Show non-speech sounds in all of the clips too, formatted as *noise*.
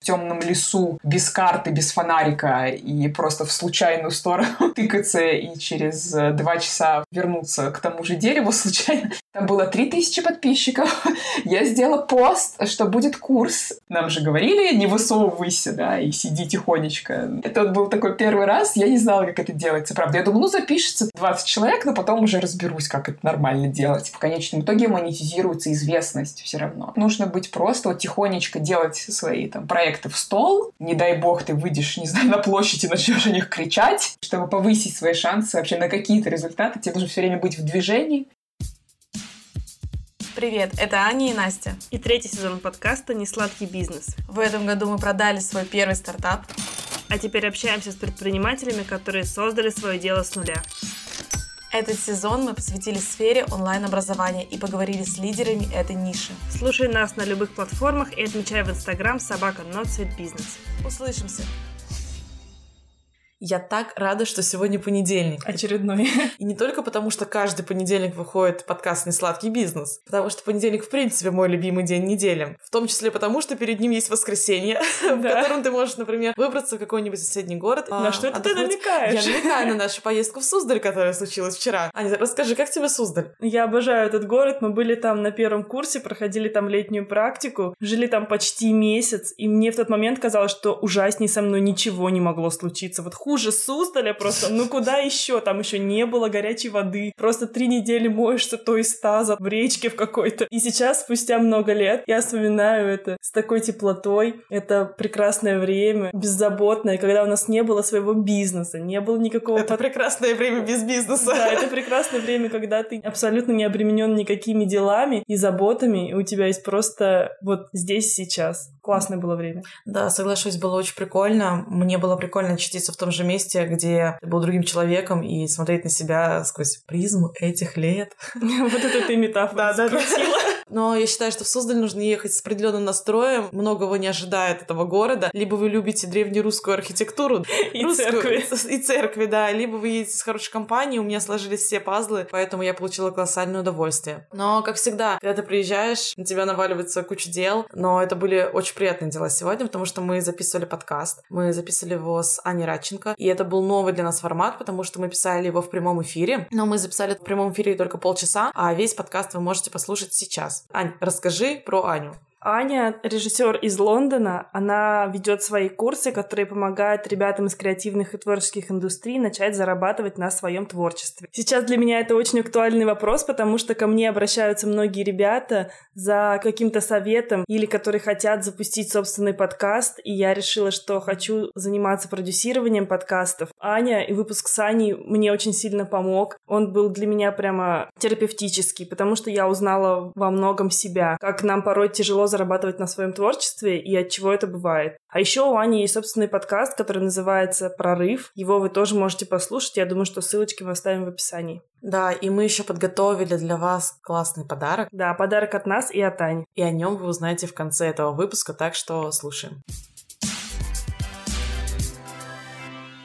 в темном лесу без карты, без фонарика и просто в случайную *laughs* сторону тыкаться и через э, два часа вернуться к тому же дереву *laughs* случайно. Там было 3000 подписчиков. *laughs* Я сделала пост, что будет курс. Нам же говорили, не высовывайся, да, и сиди тихонечко. Это был такой первый раз. Я не знала, как это делается, правда. Я думала, ну, запишется 20 человек, но потом уже разберусь, как это нормально делать. В конечном итоге монетизируется известность все равно. Нужно быть просто вот тихонечко делать свои там проекты проекты в стол. Не дай бог ты выйдешь, не знаю, *laughs* на площадь и начнешь о них кричать. Чтобы повысить свои шансы вообще на какие-то результаты, тебе нужно все время быть в движении. Привет, это Аня и Настя. И третий сезон подкаста «Несладкий бизнес». В этом году мы продали свой первый стартап. А теперь общаемся с предпринимателями, которые создали свое дело с нуля. Этот сезон мы посвятили сфере онлайн-образования и поговорили с лидерами этой ниши. Слушай нас на любых платформах и отмечай в Инстаграм собака Not Business. Услышимся! Я так рада, что сегодня понедельник. Очередной. *laughs* И не только потому, что каждый понедельник выходит подкаст «Несладкий бизнес», потому что понедельник, в принципе, мой любимый день недели. В том числе потому, что перед ним есть воскресенье, *laughs* в котором ты можешь, например, выбраться в какой-нибудь соседний город. На а, что это ты намекаешь? Я намекаю на *laughs* нашу поездку в Суздаль, которая случилась вчера. Аня, расскажи, как тебе Суздаль? Я обожаю этот город. Мы были там на первом курсе, проходили там летнюю практику, жили там почти месяц, и мне в тот момент казалось, что ужаснее со мной ничего не могло случиться. Вот хуже Суздаля просто, ну куда еще? Там еще не было горячей воды. Просто три недели моешься то из таза в речке в какой-то. И сейчас, спустя много лет, я вспоминаю это с такой теплотой. Это прекрасное время, беззаботное, когда у нас не было своего бизнеса, не было никакого... Это прекрасное время без бизнеса. Да, это прекрасное время, когда ты абсолютно не обременен никакими делами и заботами, и у тебя есть просто вот здесь сейчас. Классное было время. Да, соглашусь, было очень прикольно. Мне было прикольно очутиться в том же месте, где ты был другим человеком и смотреть на себя сквозь призму этих лет. *laughs* Вот это ты *laughs* метафора да, да, Но я считаю, что в Суздаль нужно ехать с определенным настроем. Многого не ожидает этого города. Либо вы любите древнерусскую архитектуру. *laughs* И *laughs* церкви. *laughs* И церкви, да. Либо вы едете с хорошей компанией. У меня сложились все пазлы, поэтому я получила колоссальное удовольствие. Но, как всегда, когда ты приезжаешь, на тебя наваливается куча дел. Но это были очень приятные дела сегодня, потому что мы записывали подкаст. Мы записывали его с Аней Радченко. И это был новый для нас формат, потому что мы писали его в прямом эфире. Но мы записали в прямом эфире только полчаса, а весь подкаст вы можете послушать сейчас. Ань, расскажи про Аню. Аня, режиссер из Лондона, она ведет свои курсы, которые помогают ребятам из креативных и творческих индустрий начать зарабатывать на своем творчестве. Сейчас для меня это очень актуальный вопрос, потому что ко мне обращаются многие ребята за каким-то советом или которые хотят запустить собственный подкаст, и я решила, что хочу заниматься продюсированием подкастов. Аня и выпуск с Аней мне очень сильно помог. Он был для меня прямо терапевтический, потому что я узнала во многом себя, как нам порой тяжело зарабатывать на своем творчестве и от чего это бывает. А еще у Ани есть собственный подкаст, который называется «Прорыв». Его вы тоже можете послушать. Я думаю, что ссылочки мы оставим в описании. Да, и мы еще подготовили для вас классный подарок. Да, подарок от нас и от Ани. И о нем вы узнаете в конце этого выпуска, так что слушаем.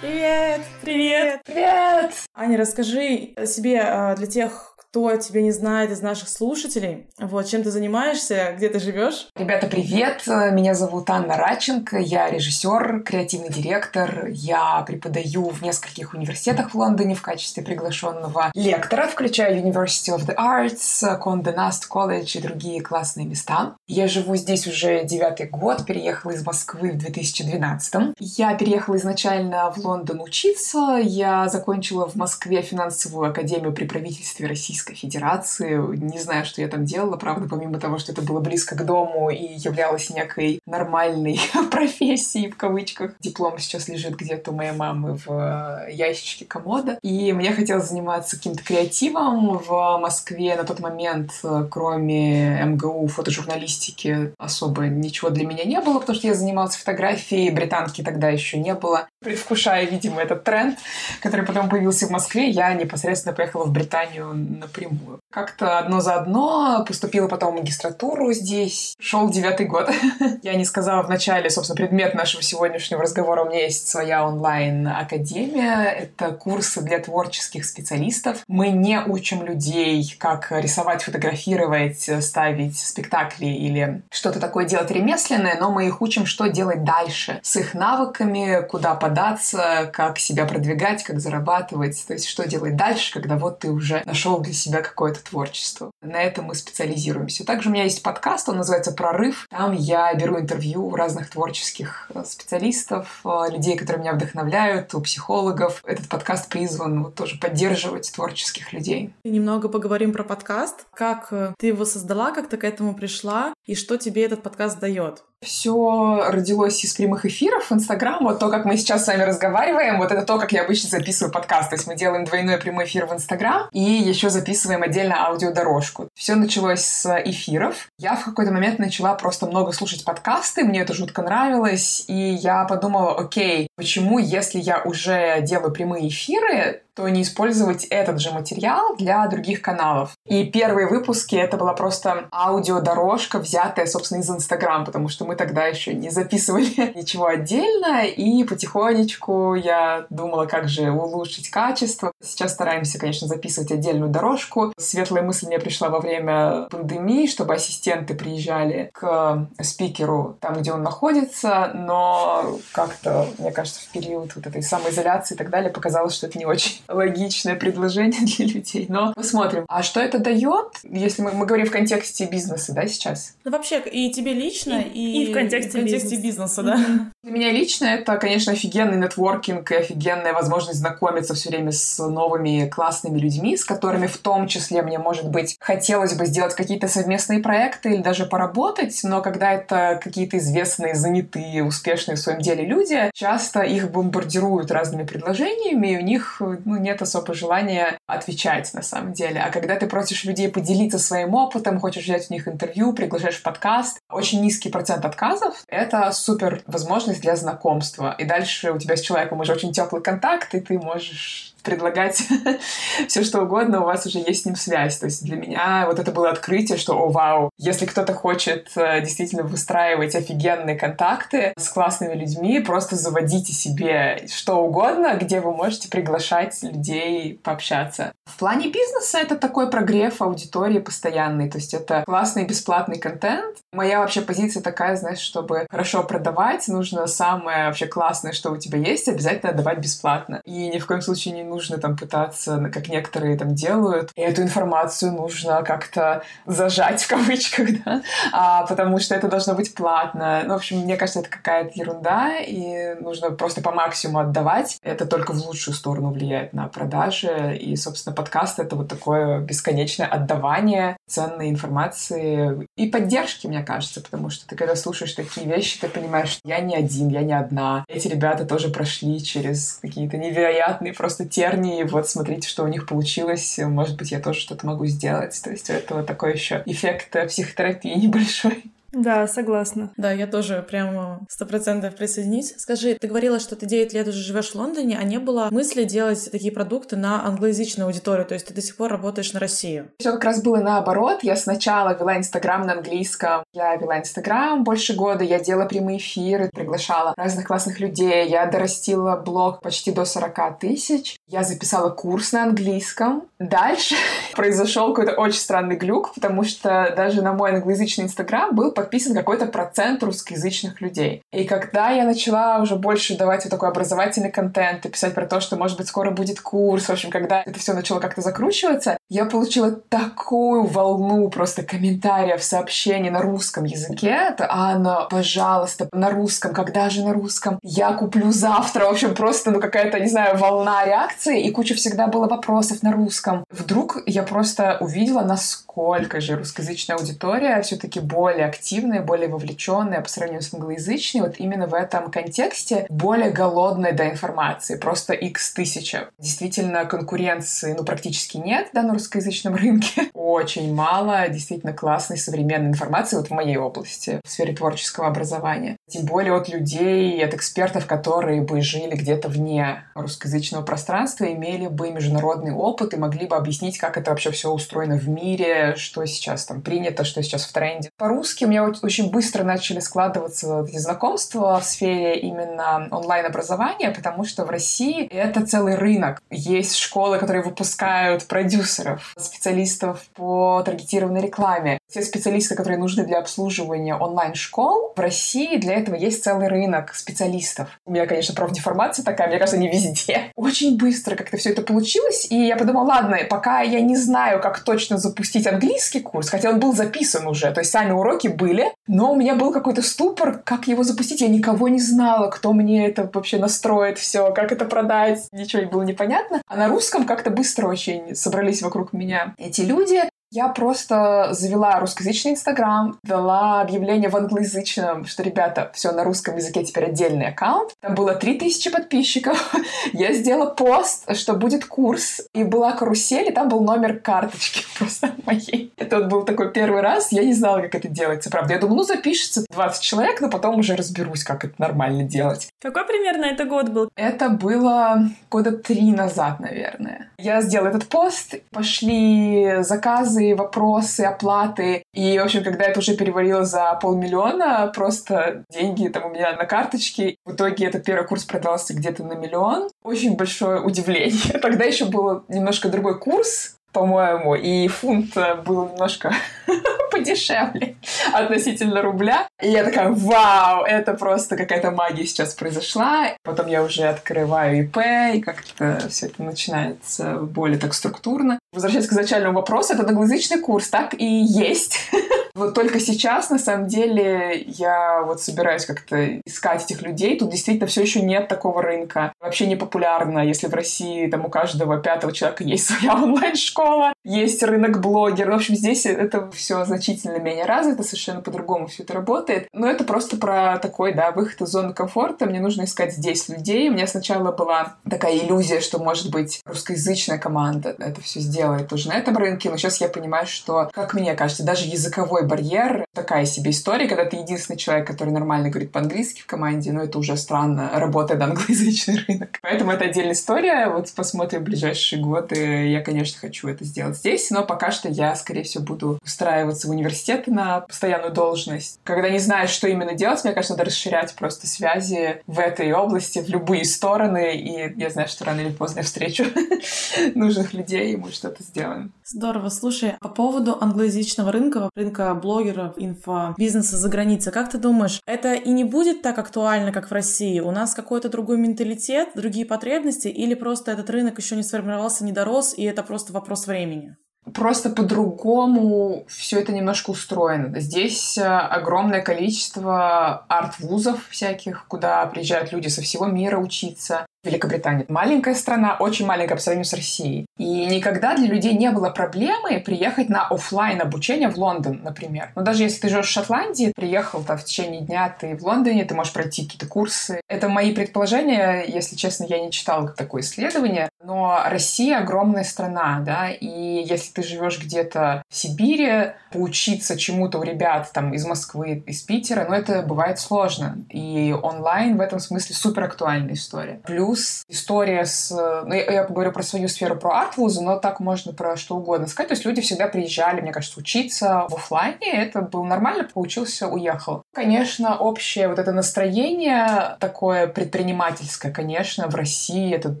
Привет! Привет! Привет! Аня, расскажи о себе а, для тех, кто тебя не знает из наших слушателей, вот, чем ты занимаешься, где ты живешь? Ребята, привет! Меня зовут Анна Раченко, я режиссер, креативный директор. Я преподаю в нескольких университетах в Лондоне в качестве приглашенного лектора, включая University of the Arts, Condé Nast College и другие классные места. Я живу здесь уже девятый год, переехала из Москвы в 2012. Я переехала изначально в Лондон учиться. Я закончила в Москве финансовую академию при правительстве Российской Российской Федерации. Не знаю, что я там делала, правда, помимо того, что это было близко к дому и являлось некой нормальной *laughs* профессией, в кавычках. Диплом сейчас лежит где-то у моей мамы в э, ящичке комода. И мне хотелось заниматься каким-то креативом в Москве. На тот момент, э, кроме МГУ, фотожурналистики, особо ничего для меня не было, потому что я занималась фотографией, британки тогда еще не было. предвкушая, видимо, этот тренд, который потом появился в Москве, я непосредственно поехала в Британию напрямую. Как-то одно за одно поступила потом в магистратуру здесь. Шел девятый год. *laughs* Я не сказала в начале, собственно, предмет нашего сегодняшнего разговора. У меня есть своя онлайн-академия. Это курсы для творческих специалистов. Мы не учим людей, как рисовать, фотографировать, ставить спектакли или что-то такое делать ремесленное, но мы их учим, что делать дальше с их навыками, куда податься, как себя продвигать, как зарабатывать, то есть что делать дальше, когда вот ты уже нашел для себя какое-то творчество. На этом мы специализируемся. Также у меня есть подкаст, он называется «Прорыв». Там я беру интервью у разных творческих э, специалистов, э, людей, которые меня вдохновляют, у психологов. Этот подкаст призван вот тоже поддерживать творческих людей. Немного поговорим про подкаст. Как э, ты его создала, как ты к этому пришла, и что тебе этот подкаст дает? Все родилось из прямых эфиров в Инстаграм. Вот то, как мы сейчас с вами разговариваем, вот это то, как я обычно записываю подкаст. То есть мы делаем двойной прямой эфир в Инстаграм и еще записываем отдельно аудиодорожку. Все началось с эфиров. Я в какой-то момент начала просто много слушать подкасты, мне это жутко нравилось, и я подумала, окей, почему, если я уже делаю прямые эфиры, то не использовать этот же материал для других каналов. И первые выпуски это была просто аудиодорожка, взятая, собственно, из Инстаграм, потому что мы тогда еще не записывали *laughs* ничего отдельно, и потихонечку я думала, как же улучшить качество. Сейчас стараемся, конечно, записывать отдельную дорожку. Светлая мысль мне пришла во время пандемии, чтобы ассистенты приезжали к спикеру там, где он находится, но как-то, мне кажется, в период вот этой самоизоляции и так далее показалось, что это не очень логичное предложение *laughs* для людей. Но посмотрим. А что это дает, если мы, мы говорим в контексте бизнеса, да, сейчас? Ну, вообще, и тебе лично, и, и, и в контексте, в контексте бизнеса, да? Для меня лично это, конечно, офигенный нетворкинг и офигенная возможность знакомиться все время с новыми классными людьми, с которыми в том числе мне, может быть, хотелось бы сделать какие-то совместные проекты или даже поработать, но когда это какие-то известные, занятые, успешные в своем деле люди, часто их бомбардируют разными предложениями, и у них ну, нет особо желания отвечать на самом деле. А когда ты просишь людей поделиться своим опытом, хочешь взять у них интервью, приглашаешь в подкаст, очень низкий процент отказов — это супер возможность для знакомства. И дальше у тебя с человеком уже очень теплый контакт, и ты можешь предлагать *laughs* все что угодно, у вас уже есть с ним связь. То есть для меня вот это было открытие, что, о, вау, если кто-то хочет э, действительно выстраивать офигенные контакты с классными людьми, просто заводите себе что угодно, где вы можете приглашать людей пообщаться. В плане бизнеса это такой прогрев аудитории постоянный, то есть это классный бесплатный контент. Моя вообще позиция такая, знаешь, чтобы хорошо продавать, нужно самое вообще классное, что у тебя есть, обязательно отдавать бесплатно. И ни в коем случае не нужно там пытаться, как некоторые там делают, и эту информацию нужно как-то зажать в кавычках, *laughs* да, а, потому что это должно быть платно. Ну, в общем, мне кажется, это какая-то ерунда, и нужно просто по максимуму отдавать. Это только в лучшую сторону влияет на продажи, и, собственно, подкаст — это вот такое бесконечное отдавание ценной информации и поддержки, мне кажется, потому что ты, когда слушаешь такие вещи, ты понимаешь, что я не один, я не одна. Эти ребята тоже прошли через какие-то невероятные просто те тернии, вот смотрите, что у них получилось, может быть, я тоже что-то могу сделать. То есть у этого такой еще эффект психотерапии небольшой. Да, согласна. Да, я тоже прямо сто процентов присоединюсь. Скажи, ты говорила, что ты 9 лет уже живешь в Лондоне, а не было мысли делать такие продукты на англоязычную аудиторию, то есть ты до сих пор работаешь на Россию? Все как раз было наоборот. Я сначала вела Инстаграм на английском. Я вела Инстаграм больше года, я делала прямые эфиры, приглашала разных классных людей. Я дорастила блог почти до 40 тысяч. Я записала курс на английском. Дальше *laughs* произошел какой-то очень странный глюк, потому что даже на мой англоязычный Инстаграм был подписан какой-то процент русскоязычных людей. И когда я начала уже больше давать вот такой образовательный контент и писать про то, что, может быть, скоро будет курс, в общем, когда это все начало как-то закручиваться, я получила такую волну просто комментариев, сообщений на русском языке. Это Анна, пожалуйста, на русском, когда же на русском? Я куплю завтра. В общем, просто, ну, какая-то, не знаю, волна реакции, и куча всегда было вопросов на русском. Вдруг я просто увидела, насколько же русскоязычная аудитория все-таки более активна активная, более вовлеченная по сравнению с англоязычной, вот именно в этом контексте более голодная до информации, просто x тысяча. Действительно, конкуренции ну, практически нет да, на русскоязычном рынке. Очень мало действительно классной современной информации вот в моей области, в сфере творческого образования. Тем более от людей, от экспертов, которые бы жили где-то вне русскоязычного пространства, имели бы международный опыт и могли бы объяснить, как это вообще все устроено в мире, что сейчас там принято, что сейчас в тренде. По-русски у меня очень быстро начали складываться эти знакомства в сфере именно онлайн-образования, потому что в России это целый рынок. Есть школы, которые выпускают продюсеров, специалистов по таргетированной рекламе. Те специалисты, которые нужны для обслуживания онлайн-школ, в России для этого есть целый рынок специалистов. У меня, конечно, профдеформация такая, мне кажется, не везде. Очень быстро как-то все это получилось, и я подумала, ладно, пока я не знаю, как точно запустить английский курс, хотя он был записан уже, то есть сами уроки были, но у меня был какой-то ступор, как его запустить. Я никого не знала, кто мне это вообще настроит все, как это продать. Ничего не было непонятно. А на русском как-то быстро очень собрались вокруг меня эти люди. Я просто завела русскоязычный Инстаграм, дала объявление в англоязычном, что, ребята, все на русском языке теперь отдельный аккаунт. Там было 3000 подписчиков. *laughs* Я сделала пост, что будет курс, и была карусель, и там был номер карточки *laughs* просто моей. Это вот был такой первый раз, я не знала, как это делается, правда. Я думала, ну, запишется 20 человек, но потом уже разберусь, как это нормально делать. Какой примерно это год был? Это было года три назад, наверное. Я сделала этот пост, пошли заказы, заказы, вопросы, оплаты. И, в общем, когда это уже перевалило за полмиллиона, просто деньги там у меня на карточке. В итоге этот первый курс продался где-то на миллион. Очень большое удивление. *laughs* Тогда еще был немножко другой курс, по-моему, и фунт был немножко *laughs* подешевле относительно рубля. И я такая, вау, это просто какая-то магия сейчас произошла. Потом я уже открываю ИП, и как-то все это начинается более так структурно. Возвращаясь к изначальному вопросу, это англоязычный курс, так и есть. *laughs* Вот только сейчас, на самом деле, я вот собираюсь как-то искать этих людей. Тут действительно все еще нет такого рынка. Вообще не популярно, если в России там у каждого пятого человека есть *laughs* своя онлайн-школа, есть рынок блогеров. В общем, здесь это все значительно менее развито, совершенно по-другому все это работает. Но это просто про такой, да, выход из зоны комфорта. Мне нужно искать здесь людей. У меня сначала была такая иллюзия, что, может быть, русскоязычная команда это все сделает тоже на этом рынке. Но сейчас я понимаю, что, как мне кажется, даже языковой барьер. Такая себе история, когда ты единственный человек, который нормально говорит по-английски в команде, но это уже странно, работает англоязычный *laughs* рынок. Поэтому это отдельная история. Вот посмотрим в ближайшие годы. Я, конечно, хочу это сделать здесь, но пока что я, скорее всего, буду устраиваться в университет на постоянную должность. Когда не знаешь, что именно делать, мне кажется, надо расширять просто связи в этой области, в любые стороны, и я знаю, что рано или поздно я встречу *laughs* нужных людей, и мы что-то сделаем. Здорово. Слушай, по поводу англоязычного рынка, рынка блогеров, инфобизнеса за границей. Как ты думаешь, это и не будет так актуально, как в России? У нас какой-то другой менталитет, другие потребности, или просто этот рынок еще не сформировался, не дорос, и это просто вопрос времени? просто по-другому все это немножко устроено. Здесь э, огромное количество арт-вузов всяких, куда приезжают люди со всего мира учиться. Великобритания. Маленькая страна, очень маленькая по сравнению с Россией. И никогда для людей не было проблемы приехать на офлайн обучение в Лондон, например. Но даже если ты живешь в Шотландии, приехал там в течение дня, ты в Лондоне, ты можешь пройти какие-то курсы. Это мои предположения, если честно, я не читала такое исследование. Но Россия огромная страна, да, и если ты живешь где-то в Сибири, поучиться чему-то у ребят там из Москвы, из Питера, ну это бывает сложно. И онлайн в этом смысле супер актуальная история. Плюс плюс история с... Ну, я, я поговорю про свою сферу, про арт-вузы, но так можно про что угодно сказать. То есть люди всегда приезжали, мне кажется, учиться в офлайне. Это было нормально, поучился, уехал. Конечно, общее вот это настроение такое предпринимательское, конечно, в России этот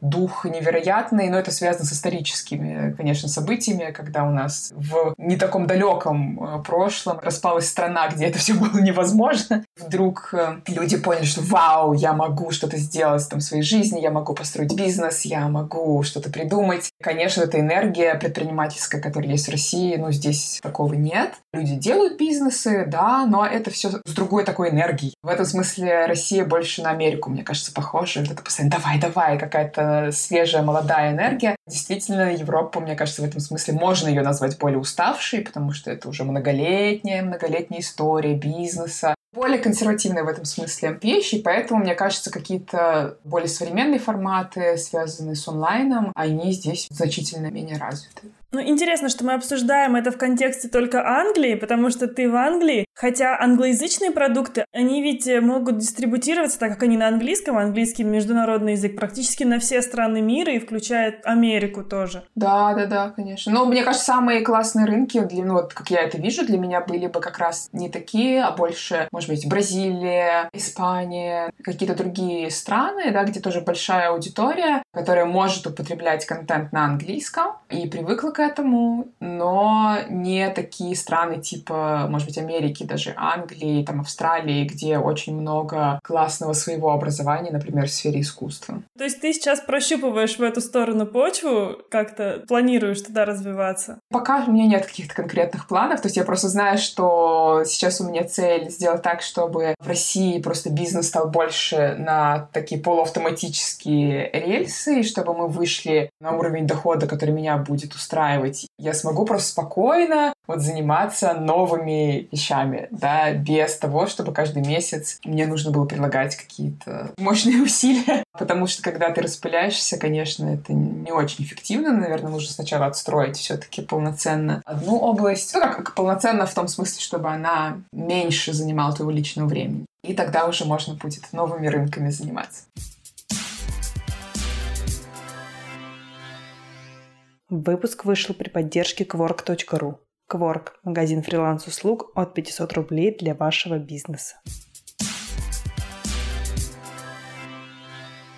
дух невероятный, но это связано с историческими, конечно, событиями, когда у нас в не таком далеком э, прошлом распалась страна, где это все было невозможно. Вдруг э, люди поняли, что вау, я могу что-то сделать там в своей жизни, я могу построить бизнес, я могу что-то придумать. Конечно, это энергия предпринимательская, которая есть в России, но здесь такого нет. Люди делают бизнесы, да, но это все с другой такой энергией. В этом смысле Россия больше на Америку, мне кажется, похожа. Вот это постоянно давай, давай, какая-то свежая, молодая энергия. Действительно, Европа, мне кажется, в этом смысле можно ее назвать более уставшей, потому что это уже многолетняя, многолетняя история бизнеса, более консервативные в этом смысле вещи, поэтому, мне кажется, какие-то более современные форматы, связанные с онлайном, они здесь значительно менее развиты. Ну, интересно, что мы обсуждаем это в контексте только Англии, потому что ты в Англии, хотя англоязычные продукты, они ведь могут дистрибутироваться, так как они на английском, английский международный язык, практически на все страны мира и включает Америку тоже. Да, да, да, конечно. Но мне кажется, самые классные рынки, для, ну, вот как я это вижу, для меня были бы как раз не такие, а больше, может быть, Бразилия, Испания, какие-то другие страны, да, где тоже большая аудитория, которая может употреблять контент на английском и привыкла к этому, но не такие страны типа, может быть, Америки, даже Англии, там, Австралии, где очень много классного своего образования, например, в сфере искусства. То есть ты сейчас прощупываешь в эту сторону почву, как-то планируешь туда развиваться? Пока у меня нет каких-то конкретных планов, то есть я просто знаю, что сейчас у меня цель сделать так, чтобы в России просто бизнес стал больше на такие полуавтоматические рельсы, и чтобы мы вышли на уровень дохода, который меня будет устраивать. Я смогу просто спокойно вот заниматься новыми вещами, да, без того, чтобы каждый месяц мне нужно было прилагать какие-то мощные *laughs* усилия. Потому что когда ты распыляешься, конечно, это не очень эффективно. Наверное, нужно сначала отстроить все-таки полноценно одну область. Ну, как полноценно в том смысле, чтобы она меньше занимала твоего личного времени. И тогда уже можно будет новыми рынками заниматься. Выпуск вышел при поддержке Quark.ru. Quark – магазин фриланс-услуг от 500 рублей для вашего бизнеса.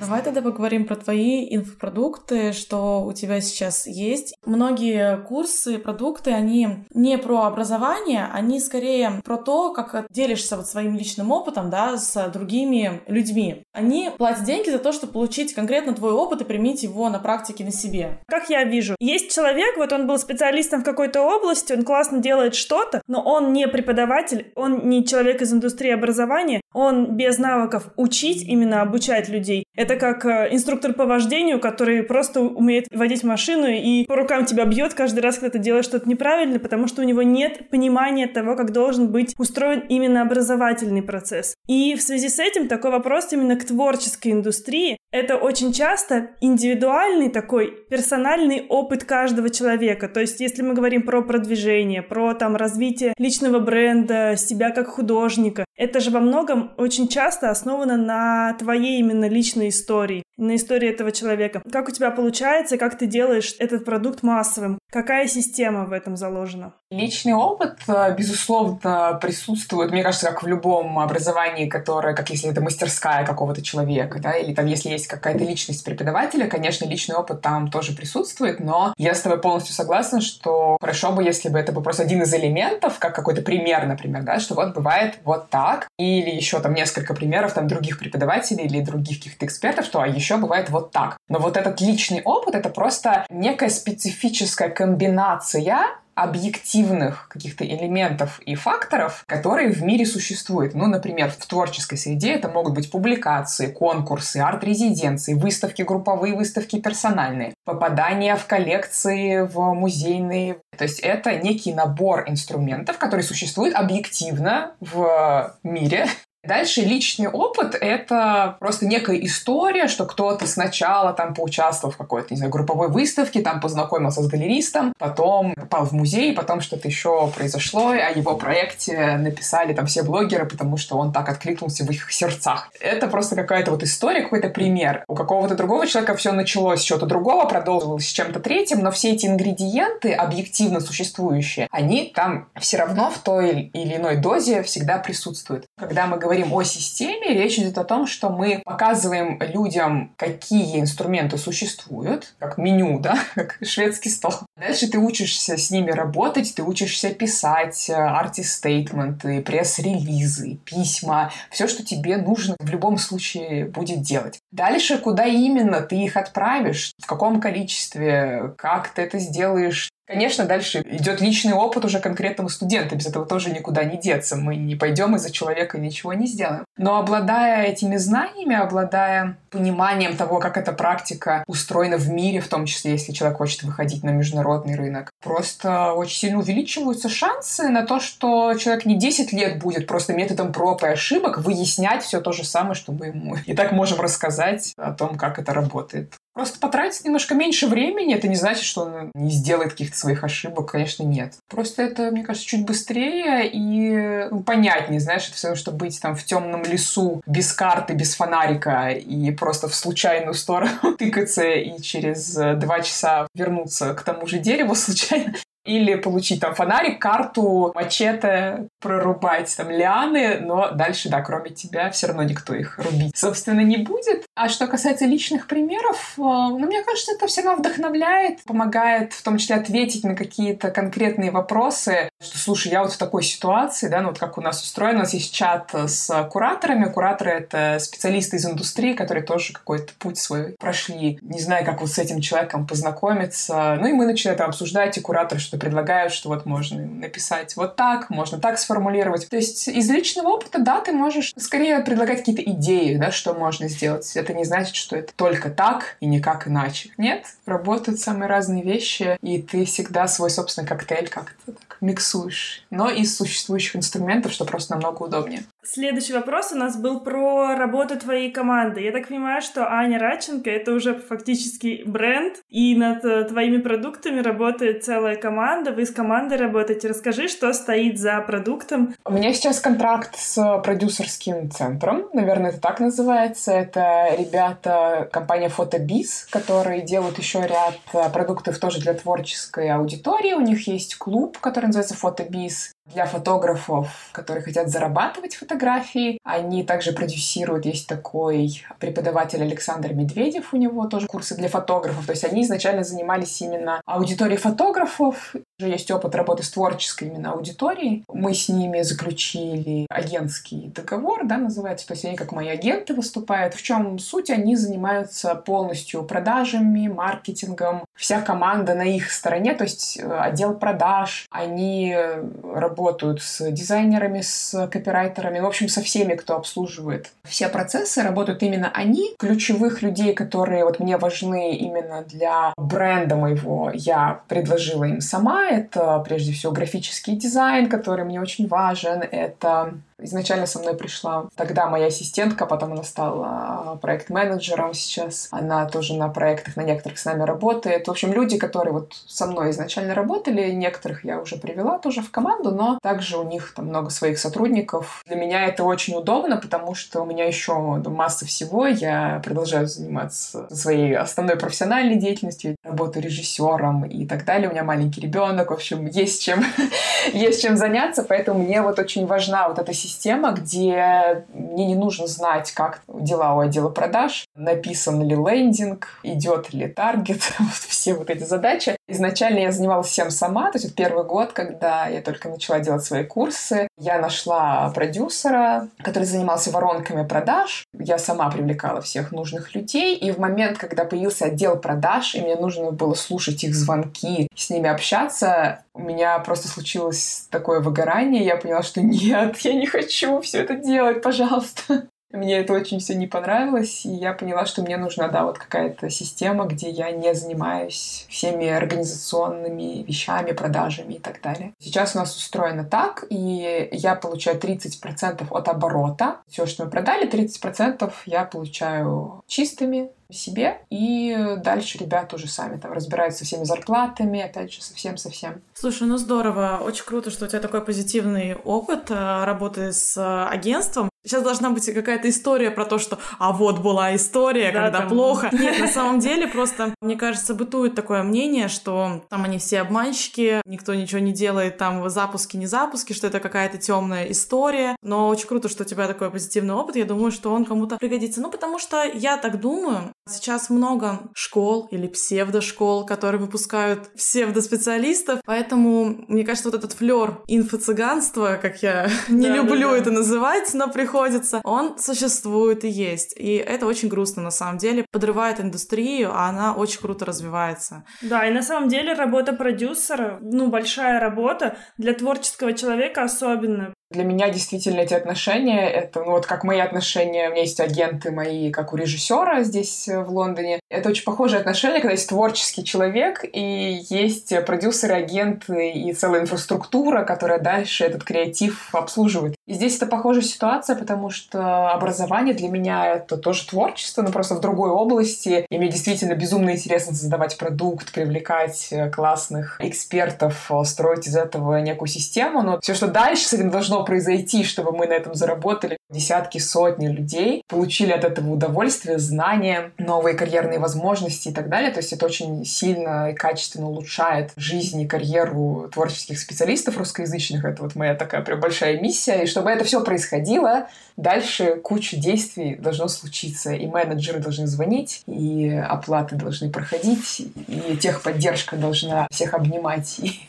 Давай тогда поговорим про твои инфопродукты, что у тебя сейчас есть. Многие курсы, продукты, они не про образование, они скорее про то, как делишься вот своим личным опытом, да, с другими людьми. Они платят деньги за то, чтобы получить конкретно твой опыт и применить его на практике на себе. Как я вижу, есть человек, вот он был специалистом в какой-то области, он классно делает что-то, но он не преподаватель, он не человек из индустрии образования, он без навыков учить, именно обучать людей. Это как э, инструктор по вождению, который просто умеет водить машину и по рукам тебя бьет каждый раз, когда ты делаешь что-то неправильно, потому что у него нет понимания того, как должен быть устроен именно образовательный процесс. И в связи с этим такой вопрос именно к творческой индустрии. Это очень часто индивидуальный такой персональный опыт каждого человека. То есть, если мы говорим про продвижение, про там развитие личного бренда, себя как художника, это же во многом очень часто основано на твоей именно личной истории, на истории этого человека. Как у тебя получается, как ты делаешь этот продукт массовым? Какая система в этом заложена? Личный опыт, э, безусловно, присутствует, мне кажется, как в любом образовании, которое, как если это мастерская какого-то человека, да, или там, если есть какая-то личность преподавателя, конечно, личный опыт там тоже присутствует, но я с тобой полностью согласна, что хорошо бы, если бы это был просто один из элементов, как какой-то пример, например, да, что вот бывает вот так, или еще там несколько примеров там других преподавателей или других каких-то экспертов, что а еще бывает вот так. Но вот этот личный опыт — это просто некая специфическая комбинация объективных каких-то элементов и факторов, которые в мире существуют. Ну, например, в творческой среде это могут быть публикации, конкурсы, арт-резиденции, выставки групповые, выставки персональные, попадания в коллекции, в музейные. То есть это некий набор инструментов, которые существуют объективно в мире, Дальше личный опыт — это просто некая история, что кто-то сначала там поучаствовал в какой-то, не знаю, групповой выставке, там познакомился с галеристом, потом попал в музей, потом что-то еще произошло, о его проекте написали там все блогеры, потому что он так откликнулся в их сердцах. Это просто какая-то вот история, какой-то пример. У какого-то другого человека все началось с чего-то другого, продолжилось с чем-то третьим, но все эти ингредиенты, объективно существующие, они там все равно в той или иной дозе всегда присутствуют. Когда мы говорим говорим о системе, речь идет о том, что мы показываем людям, какие инструменты существуют, как меню, да, *laughs* как шведский стол. Дальше ты учишься с ними работать, ты учишься писать арти-стейтменты, пресс-релизы, письма, все, что тебе нужно в любом случае будет делать. Дальше, куда именно ты их отправишь, в каком количестве, как ты это сделаешь, Конечно, дальше идет личный опыт уже конкретного студента. Без этого тоже никуда не деться. Мы не пойдем из-за человека ничего не сделаем. Но обладая этими знаниями, обладая пониманием того, как эта практика устроена в мире, в том числе, если человек хочет выходить на международный рынок, просто очень сильно увеличиваются шансы на то, что человек не 10 лет будет просто методом проб и ошибок выяснять все то же самое, что мы ему и так можем рассказать о том, как это работает. Просто потратить немножко меньше времени, это не значит, что он не сделает каких-то своих ошибок, конечно, нет. Просто это, мне кажется, чуть быстрее и ну, понятнее, знаешь, это все равно, что быть там в темном лесу без карты, без фонарика и просто в случайную сторону *laughs* тыкаться и через э, два часа вернуться к тому же дереву *laughs* случайно. Или получить там фонарик, карту, мачете, прорубать там лианы, но дальше, да, кроме тебя все равно никто их рубить, собственно, не будет. А что касается личных примеров, э, ну, мне кажется, это все равно вдохновляет, помогает в том числе ответить на какие-то конкретные вопросы, что, слушай, я вот в такой ситуации, да, ну вот как у нас устроено, у нас есть чат с кураторами, кураторы — это специалисты из индустрии, которые тоже какой-то путь свой прошли, не знаю, как вот с этим человеком познакомиться, ну и мы начинаем там обсуждать, и кураторы что предлагают, что вот можно написать вот так, можно так сформулировать. То есть из личного опыта, да, ты можешь скорее предлагать какие-то идеи, да, что можно сделать. Это не значит, что это только так и никак иначе. Нет, работают самые разные вещи, и ты всегда свой собственный коктейль как-то так миксуешь. Но из существующих инструментов, что просто намного удобнее. Следующий вопрос у нас был про работу твоей команды. Я так понимаю, что Аня Радченко — это уже фактически бренд, и над э, твоими продуктами работает целая команда, вы с командой работаете. Расскажи, что стоит за продуктом. У меня сейчас контракт с продюсерским центром, наверное, это так называется. Это ребята, компания Фотобиз, которые делают еще ряд э, продуктов тоже для творческой аудитории. У них есть клуб, который называется Фотобиз для фотографов, которые хотят зарабатывать фотографии. Они также продюсируют, есть такой преподаватель Александр Медведев, у него тоже курсы для фотографов. То есть они изначально занимались именно аудиторией фотографов. Уже есть опыт работы с творческой именно аудиторией. Мы с ними заключили агентский договор, да, называется. То есть они как мои агенты выступают. В чем суть? Они занимаются полностью продажами, маркетингом. Вся команда на их стороне, то есть э, отдел продаж. Они работают с дизайнерами, с копирайтерами, в общем, со всеми, кто обслуживает все процессы, работают именно они. Ключевых людей, которые вот мне важны именно для бренда моего, я предложила им сама. Это прежде всего графический дизайн, который мне очень важен. Это Изначально со мной пришла тогда моя ассистентка, потом она стала а, проект-менеджером сейчас. Она тоже на проектах, на некоторых с нами работает. В общем, люди, которые вот со мной изначально работали, некоторых я уже привела тоже в команду, но также у них там много своих сотрудников. Для меня это очень удобно, потому что у меня еще масса всего. Я продолжаю заниматься своей основной профессиональной деятельностью, работаю режиссером и так далее. У меня маленький ребенок, в общем, есть чем, *laughs* есть чем заняться, поэтому мне вот очень важна вот эта система, где мне не нужно знать, как дела у отдела продаж, написан ли лендинг, идет ли таргет, *laughs* вот все вот эти задачи. Изначально я занималась всем сама, то есть вот первый год, когда я только начала делать свои курсы, я нашла продюсера, который занимался воронками продаж. Я сама привлекала всех нужных людей, и в момент, когда появился отдел продаж, и мне нужно было слушать их звонки, с ними общаться, у меня просто случилось такое выгорание, я поняла, что *laughs* нет, я не хочу все это делать, пожалуйста. *laughs* Мне это очень все не понравилось, и я поняла, что мне нужна, да, вот какая-то система, где я не занимаюсь всеми организационными вещами, продажами и так далее. Сейчас у нас устроено так, и я получаю 30% от оборота. Все, что мы продали, 30% я получаю чистыми, себе, и дальше ребята уже сами там разбираются со всеми зарплатами, опять же, совсем-совсем. Слушай, ну здорово, очень круто, что у тебя такой позитивный опыт э, работы с э, агентством. Сейчас должна быть какая-то история про то, что «а вот была история, да, когда там... плохо». Нет, на *laughs* самом деле просто, мне кажется, бытует такое мнение, что там они все обманщики, никто ничего не делает, там запуски, не запуски, что это какая-то темная история. Но очень круто, что у тебя такой позитивный опыт. Я думаю, что он кому-то пригодится. Ну, потому что я так думаю, сейчас много школ или псевдошкол, которые выпускают псевдоспециалистов, поэтому, мне кажется, вот этот флер инфо-цыганства, как я *laughs* *laughs* не да, люблю да, да. это называть, но приходится, он существует и есть. И это очень грустно на самом деле. Подрывает индустрию, а она очень круто развивается. Да, и на самом деле работа продюсера, ну, большая работа для творческого человека особенно. Для меня действительно эти отношения, это ну, вот как мои отношения, у меня есть агенты мои, как у режиссера здесь э, в Лондоне. Это очень похожие отношения, когда есть творческий человек и есть продюсеры, агенты и целая инфраструктура, которая дальше этот креатив обслуживает. И здесь это похожая ситуация, потому что образование для меня это тоже творчество, но просто в другой области. И мне действительно безумно интересно создавать продукт, привлекать э, классных экспертов, э, строить из этого некую систему. Но все, что дальше с этим должно произойти, чтобы мы на этом заработали, десятки, сотни людей получили от этого удовольствие, знания, новые карьерные возможности и так далее. То есть это очень сильно и качественно улучшает жизнь и карьеру творческих специалистов русскоязычных. Это вот моя такая прям большая миссия. И чтобы это все происходило, дальше куча действий должно случиться. И менеджеры должны звонить, и оплаты должны проходить, и техподдержка должна всех обнимать *laughs* и,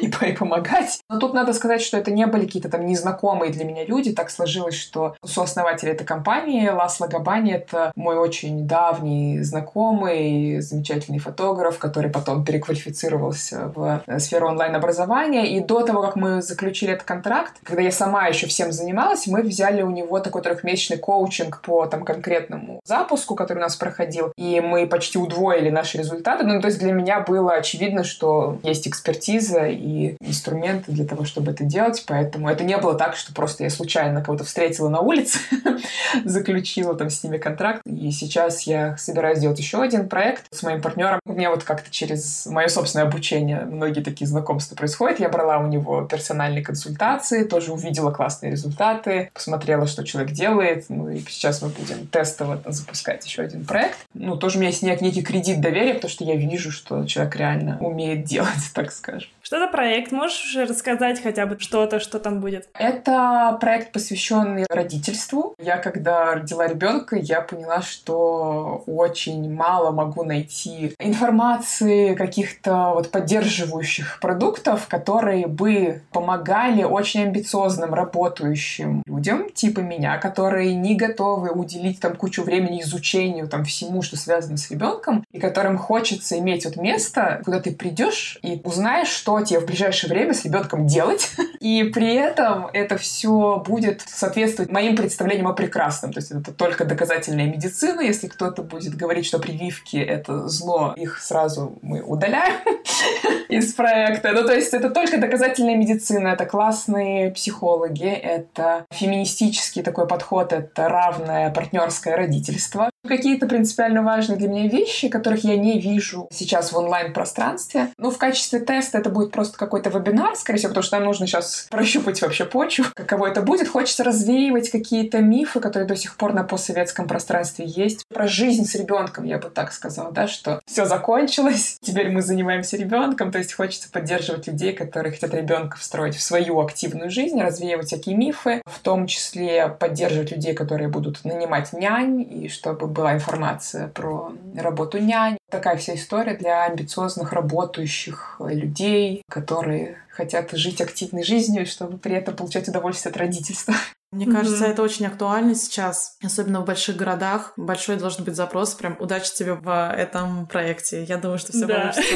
и, помогать. Но тут надо сказать, что это не были какие-то там незнакомые для меня люди. Так сложилось, что сооснователь этой компании Ласло Габани — это мой очень давний знакомый, замечательный фотограф, который потом переквалифицировался в сферу онлайн-образования. И до того, как мы заключили этот контракт, когда я сама еще всем занималась, мы взяли у него такой трехмесячный коучинг по там конкретному запуску, который у нас проходил, и мы почти удвоили наши результаты. Ну, то есть для меня было очевидно, что есть экспертиза и инструменты для того, чтобы это делать, поэтому это не было так, что просто я случайно кого-то встретила на улице, *laughs* заключила там с ними контракт, и сейчас я собираюсь сделать еще один проект с моим партнером. У меня вот как-то через мое собственное обучение многие такие знакомства происходят. Я брала у него персональные консультации, тоже увидела классные результаты, посмотрела, что человек делает. Ну и сейчас мы будем тестово запускать еще один проект. Ну, тоже у меня есть некий кредит доверия, потому что я вижу, что человек реально умеет делать, *laughs* так скажем. Что за проект? Можешь уже рассказать хотя бы что-то, что там будет? Это проект, посвященный родительству. Я, когда родила ребенка, я поняла, что очень мало могу найти информации, каких-то вот поддерживающих продуктов, которые бы помогали очень амбициозным работающим людям, типа меня, которые не готовы уделить там кучу времени изучению там всему, что связано с ребенком, и которым хочется иметь вот место, куда ты придешь и узнаешь, что тебе в ближайшее время с ребенком делать. *laughs* И при этом это все будет соответствовать моим представлениям о прекрасном. То есть это только доказательная медицина. Если кто-то будет говорить, что прививки — это зло, их сразу мы удаляем *laughs* из проекта. Ну, то есть это только доказательная медицина, это классные психологи, это феминистический такой подход, это равное партнерское родительство. Какие-то принципиально важные для меня вещи, которых я не вижу сейчас в онлайн-пространстве. Ну, в качестве теста это будет просто какой-то вебинар, скорее всего, потому что нам нужно сейчас прощупать вообще почву, *laughs* каково это будет. Хочется развеивать какие-то мифы, которые до сих пор на постсоветском пространстве есть. Про жизнь с ребенком, я бы так сказала, да, что все закончилось, *laughs* теперь мы занимаемся ребенком. То есть хочется поддерживать людей, которые хотят ребенка встроить в свою активную жизнь, развеивать всякие мифы, в том числе поддерживать людей, которые будут нанимать нянь, и чтобы была информация про работу нянь. Такая вся история для амбициозных работающих людей, которые хотят жить активной жизнью, чтобы при этом получать удовольствие от родительства. Мне кажется, mm-hmm. это очень актуально сейчас, особенно в больших городах. Большой должен быть запрос. Прям удачи тебе в этом проекте. Я думаю, что все да. получится.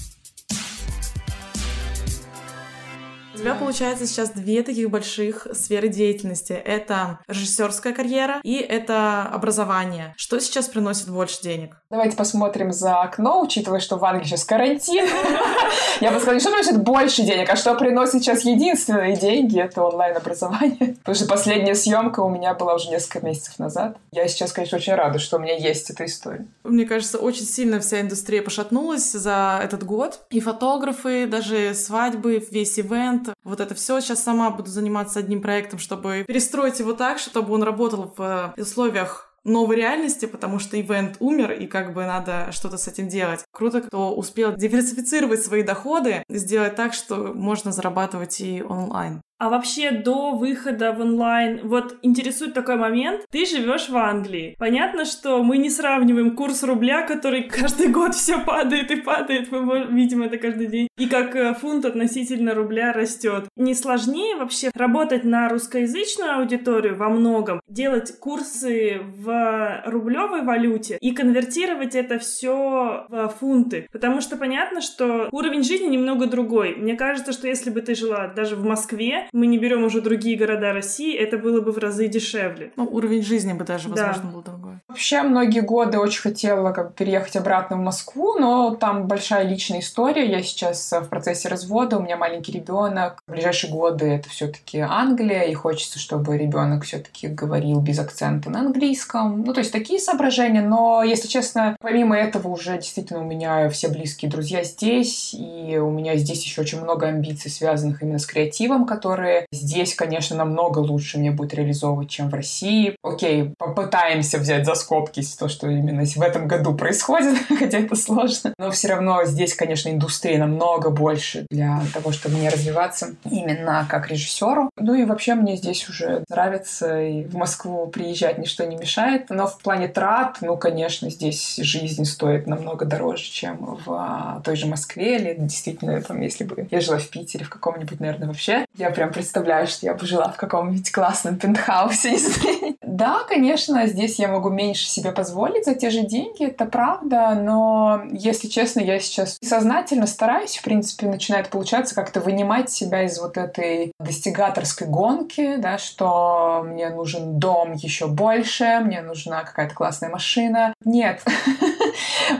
*laughs* тебя получается сейчас две таких больших сферы деятельности. Это режиссерская карьера и это образование. Что сейчас приносит больше денег? Давайте посмотрим за окно, учитывая, что в Англии сейчас карантин. Я бы сказала, что приносит больше денег, а что приносит сейчас единственные деньги, это онлайн-образование. Потому что последняя съемка у меня была уже несколько месяцев назад. Я сейчас, конечно, очень рада, что у меня есть эта история. Мне кажется, очень сильно вся индустрия пошатнулась за этот год. И фотографы, даже свадьбы, весь ивент, вот это все сейчас сама буду заниматься одним проектом, чтобы перестроить его так, чтобы он работал в условиях новой реальности, потому что ивент умер, и как бы надо что-то с этим делать. Круто, кто успел диверсифицировать свои доходы, сделать так, что можно зарабатывать и онлайн. А вообще до выхода в онлайн, вот интересует такой момент, ты живешь в Англии. Понятно, что мы не сравниваем курс рубля, который каждый год *laughs* все падает и падает, мы видим это каждый день, и как э, фунт относительно рубля растет. Не сложнее вообще работать на русскоязычную аудиторию во многом, делать курсы в рублевой валюте и конвертировать это все в фунты. Потому что понятно, что уровень жизни немного другой. Мне кажется, что если бы ты жила даже в Москве, мы не берем уже другие города России, это было бы в разы дешевле. Ну, уровень жизни бы даже, Да. возможно, был другой. Вообще, многие годы очень хотела как переехать обратно в Москву, но там большая личная история. Я сейчас э, в процессе развода, у меня маленький ребенок. В ближайшие годы это все-таки Англия, и хочется, чтобы ребенок все-таки говорил без акцента на английском. Ну, то есть такие соображения. Но, если честно, помимо этого уже действительно у меня все близкие друзья здесь, и у меня здесь еще очень много амбиций, связанных именно с креативом, которые здесь, конечно, намного лучше мне будет реализовывать, чем в России. Окей, попытаемся взять за скобки то, что именно в этом году происходит, *laughs* хотя это сложно. Но все равно здесь, конечно, индустрия намного больше для того, чтобы мне развиваться именно как режиссеру. Ну и вообще мне здесь уже нравится, и в Москву приезжать ничто не мешает. Но в плане трат, ну, конечно, здесь жизнь стоит намного дороже, чем в а, той же Москве. Или действительно, там, если бы я жила в Питере, в каком-нибудь, наверное, вообще, я прям представляю, что я бы жила в каком-нибудь классном пентхаусе. *laughs* Да, конечно, здесь я могу меньше себе позволить за те же деньги, это правда, но, если честно, я сейчас сознательно стараюсь, в принципе, начинает получаться как-то вынимать себя из вот этой достигаторской гонки, да, что мне нужен дом еще больше, мне нужна какая-то классная машина. Нет, *laughs*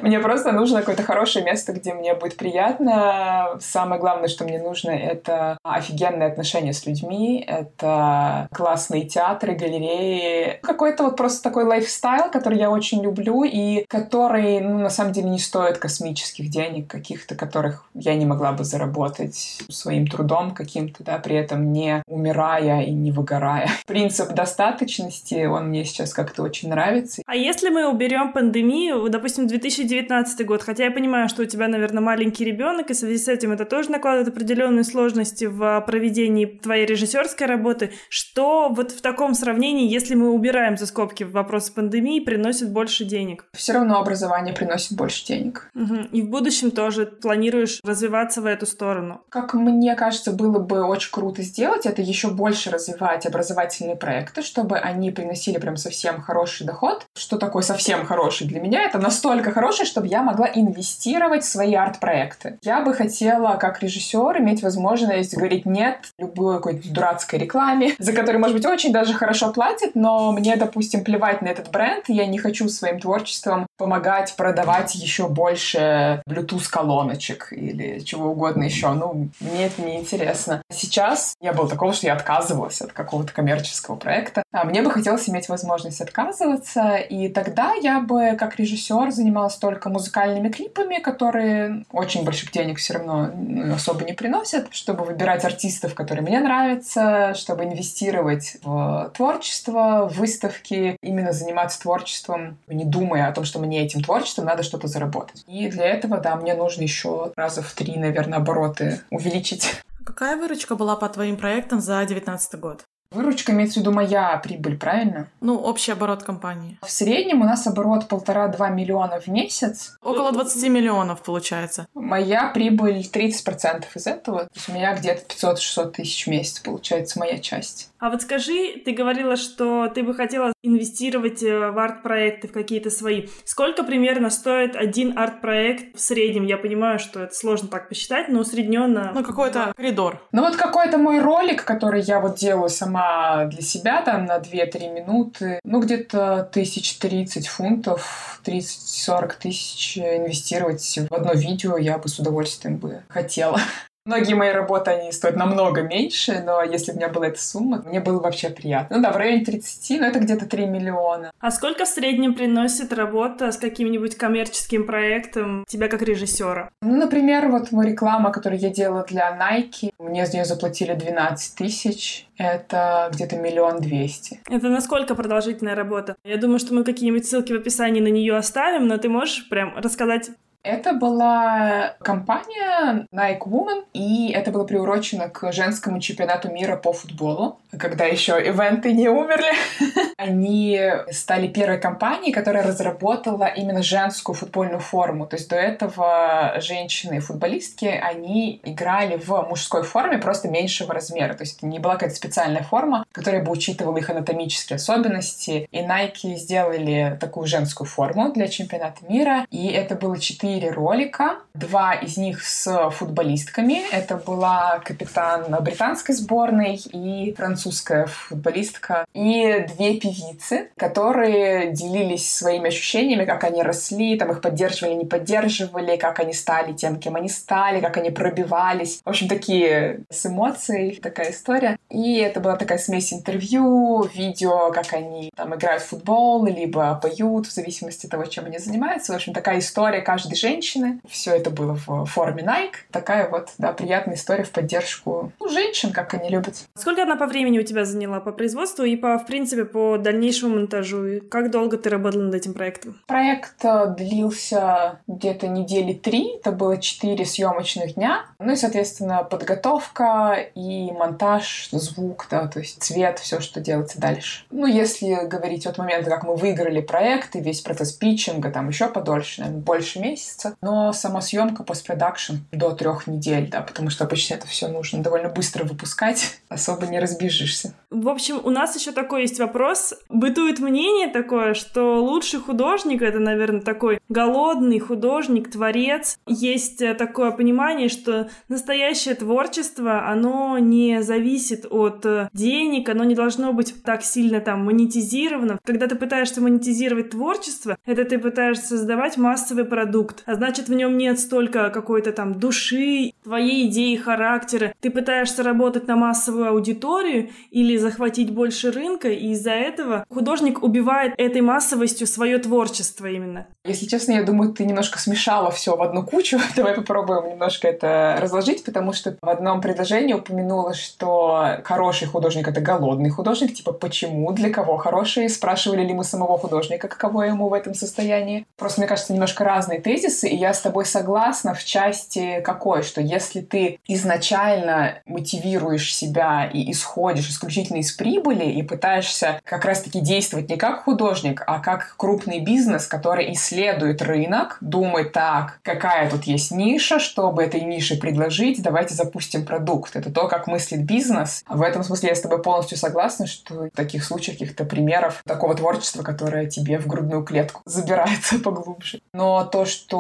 мне просто нужно какое-то хорошее место, где мне будет приятно. Самое главное, что мне нужно, это офигенные отношения с людьми, это классные театры, галереи, какой-то вот просто такой лайфстайл, который я очень люблю и который, ну, на самом деле не стоит космических денег, каких-то, которых я не могла бы заработать своим трудом каким-то, да, при этом не умирая и не выгорая. *laughs* Принцип достаточности, он мне сейчас как-то очень нравится. А если мы уберем пандемию, допустим, 2019 год, хотя я понимаю, что у тебя, наверное, маленький ребенок, и в связи с этим это тоже накладывает определенные сложности в проведении твоей режиссерской работы, что вот в таком сравнении, если мы убираем за скобки вопрос пандемии, приносит больше денег? Все равно образование приносит больше денег. Мгм. И в будущем тоже планируешь развиваться в эту сторону? Как мне кажется, было бы очень круто сделать, это еще больше развивать образовательные проекты, чтобы они приносили прям совсем хороший доход. Что такое совсем хороший для меня? Это настолько хороший, чтобы я могла инвестировать в свои арт-проекты. Я бы хотела, как режиссер, иметь возможность говорить нет любой какой-то дурацкой рекламе, за которую, может быть, очень даже хорошо платят, но мне, допустим, плевать на этот бренд, я не хочу своим творчеством помогать продавать еще больше Bluetooth-колоночек или чего угодно еще. Ну, мне это не интересно. Сейчас я был такого, что я отказывалась от какого-то коммерческого проекта. А мне бы хотелось иметь возможность отказываться, и тогда я бы, как режиссер, занималась только музыкальными клипами, которые очень больших денег все равно ну, особо не приносят, чтобы выбирать артистов, которые мне нравятся, чтобы инвестировать в творчество, в выставки, именно заниматься творчеством, не думая о том, что мне этим творчеством надо что-то заработать. И для этого, да, мне нужно еще раза в три, наверное, обороты увеличить. Какая выручка была по твоим проектам за 2019 год? Выручка имеется в виду моя прибыль, правильно? Ну, общий оборот компании. В среднем у нас оборот полтора-два миллиона в месяц. Около 20 миллионов получается. Моя прибыль 30% из этого. То есть у меня где-то 500-600 тысяч в месяц получается моя часть. А вот скажи, ты говорила, что ты бы хотела инвестировать э, в арт-проекты, в какие-то свои. Сколько примерно стоит один арт-проект в среднем? Я понимаю, что это сложно так посчитать, но усредненно... Ну, какой-то коридор. Ну вот какой-то мой ролик, который я вот делаю сама для себя там на 2-3 минуты, ну где-то тысяч 30 фунтов, 30-40 тысяч инвестировать в одно видео я бы с удовольствием бы хотела. Многие мои работы, они стоят намного меньше, но если бы у меня была эта сумма, мне было вообще приятно. Ну да, в районе 30, но это где-то 3 миллиона. А сколько в среднем приносит работа с каким-нибудь коммерческим проектом тебя как режиссера? Ну, например, вот моя реклама, которую я делала для Nike, мне за нее заплатили 12 тысяч. Это где-то миллион двести. Это насколько продолжительная работа? Я думаю, что мы какие-нибудь ссылки в описании на нее оставим, но ты можешь прям рассказать Это была компания Nike Woman, и это было приурочено к женскому чемпионату мира по футболу, когда еще ивенты не умерли. *laughs* Они стали первой компанией, которая разработала именно женскую футбольную форму. То есть до этого женщины-футболистки, они играли в мужской форме, просто меньшего размера. То есть это не была какая-то специальная форма, которая бы учитывала их анатомические особенности. И Nike сделали такую женскую форму для чемпионата мира, и это было четыре четыре ролика. Два из них с футболистками. Это была капитан британской сборной и французская футболистка. И две певицы, которые делились своими ощущениями, как они росли, там их поддерживали, не поддерживали, как они стали тем, кем они стали, как они пробивались. В общем, такие с эмоцией, такая история. И это была такая смесь интервью, видео, как они там играют в футбол, либо поют, в зависимости от того, чем они занимаются. В общем, такая история каждой женщины. Все это было в форме Nike. Такая вот, да, приятная история в поддержку ну, женщин, как они любят. Сколько она по времени у тебя заняла по производству и по, в принципе, по дальнейшему монтажу? И как долго ты работала над этим проектом? Проект э, длился где-то недели три. Это было четыре съемочных дня. Ну и, соответственно, подготовка и монтаж, звук, да, то есть цвет, все, что делается дальше. Ну, если говорить от момента, как мы выиграли проект и весь процесс питчинга, там еще подольше, наверное, больше месяца. Но сама съемка, постпродакшн до трех недель, да, потому что обычно это все нужно довольно быстро выпускать, *laughs* особо не разбежишься. В общем, у нас еще такой есть вопрос. Бытует мнение такое, что лучший художник — это, наверное, такой голодный художник, творец. Есть э, такое понимание, что настоящее творчество, оно не зависит от э, денег, оно не должно быть так сильно там монетизировано. Когда ты пытаешься монетизировать творчество, это ты пытаешься создавать массовый продукт, а значит в нем нет столько какой-то там души, твоей идеи, характера. Ты пытаешься работать на массовую аудиторию или захватить больше рынка, и из-за этого художник убивает этой массовостью свое творчество именно. Если честно, я думаю, ты немножко смешала все в одну кучу. *laughs* Давай попробуем немножко это разложить, потому что в одном предложении упомянула, что хороший художник — это голодный художник. Типа, почему? Для кого хороший? Спрашивали ли мы самого художника, каково ему в этом состоянии? Просто, мне кажется, немножко разные тезисы, и я с тобой согласна в части какой, что если ты изначально мотивируешь себя и исходишь исключительно из прибыли и пытаешься как раз-таки действовать не как художник, а как крупный бизнес, который исследует рынок, думает так, какая тут есть ниша, чтобы этой нише предложить, давайте запустим продукт. Это то, как мыслит бизнес. В этом смысле я с тобой полностью согласна, что в таких случаях каких-то примеров такого творчества, которое тебе в грудную клетку забирается *laughs* поглубже. Но то, что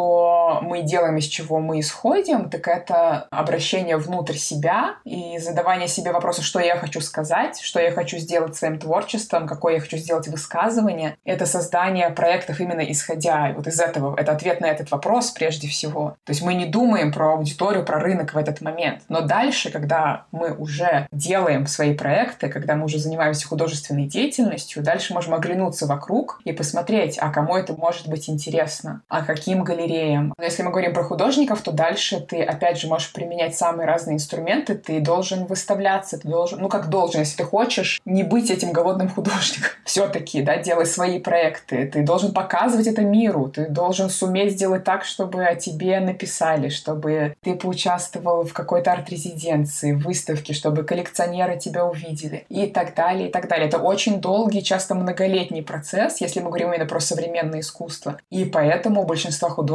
мы делаем, из чего мы исходим, так это обращение внутрь себя и задавание себе вопроса, что я хочу сказать, что я хочу сделать своим творчеством, какое я хочу сделать высказывание. Это создание проектов именно исходя вот из этого, это ответ на этот вопрос прежде всего. То есть мы не думаем про аудиторию, про рынок в этот момент. Но дальше, когда мы уже делаем свои проекты, когда мы уже занимаемся художественной деятельностью, дальше можем оглянуться вокруг и посмотреть, а кому это может быть интересно, а каким галереям. Но если мы говорим про художников, то дальше ты, опять же, можешь применять самые разные инструменты, ты должен выставляться, ты должен, ну как должен, если ты хочешь не быть этим голодным художником, *laughs* все-таки, да, делай свои проекты, ты должен показывать это миру. Ты должен суметь сделать так, чтобы о тебе написали, чтобы ты поучаствовал в какой-то арт-резиденции, выставке, чтобы коллекционеры тебя увидели и так далее, и так далее. Это очень долгий, часто многолетний процесс, если мы говорим именно про современное искусство. И поэтому большинство художников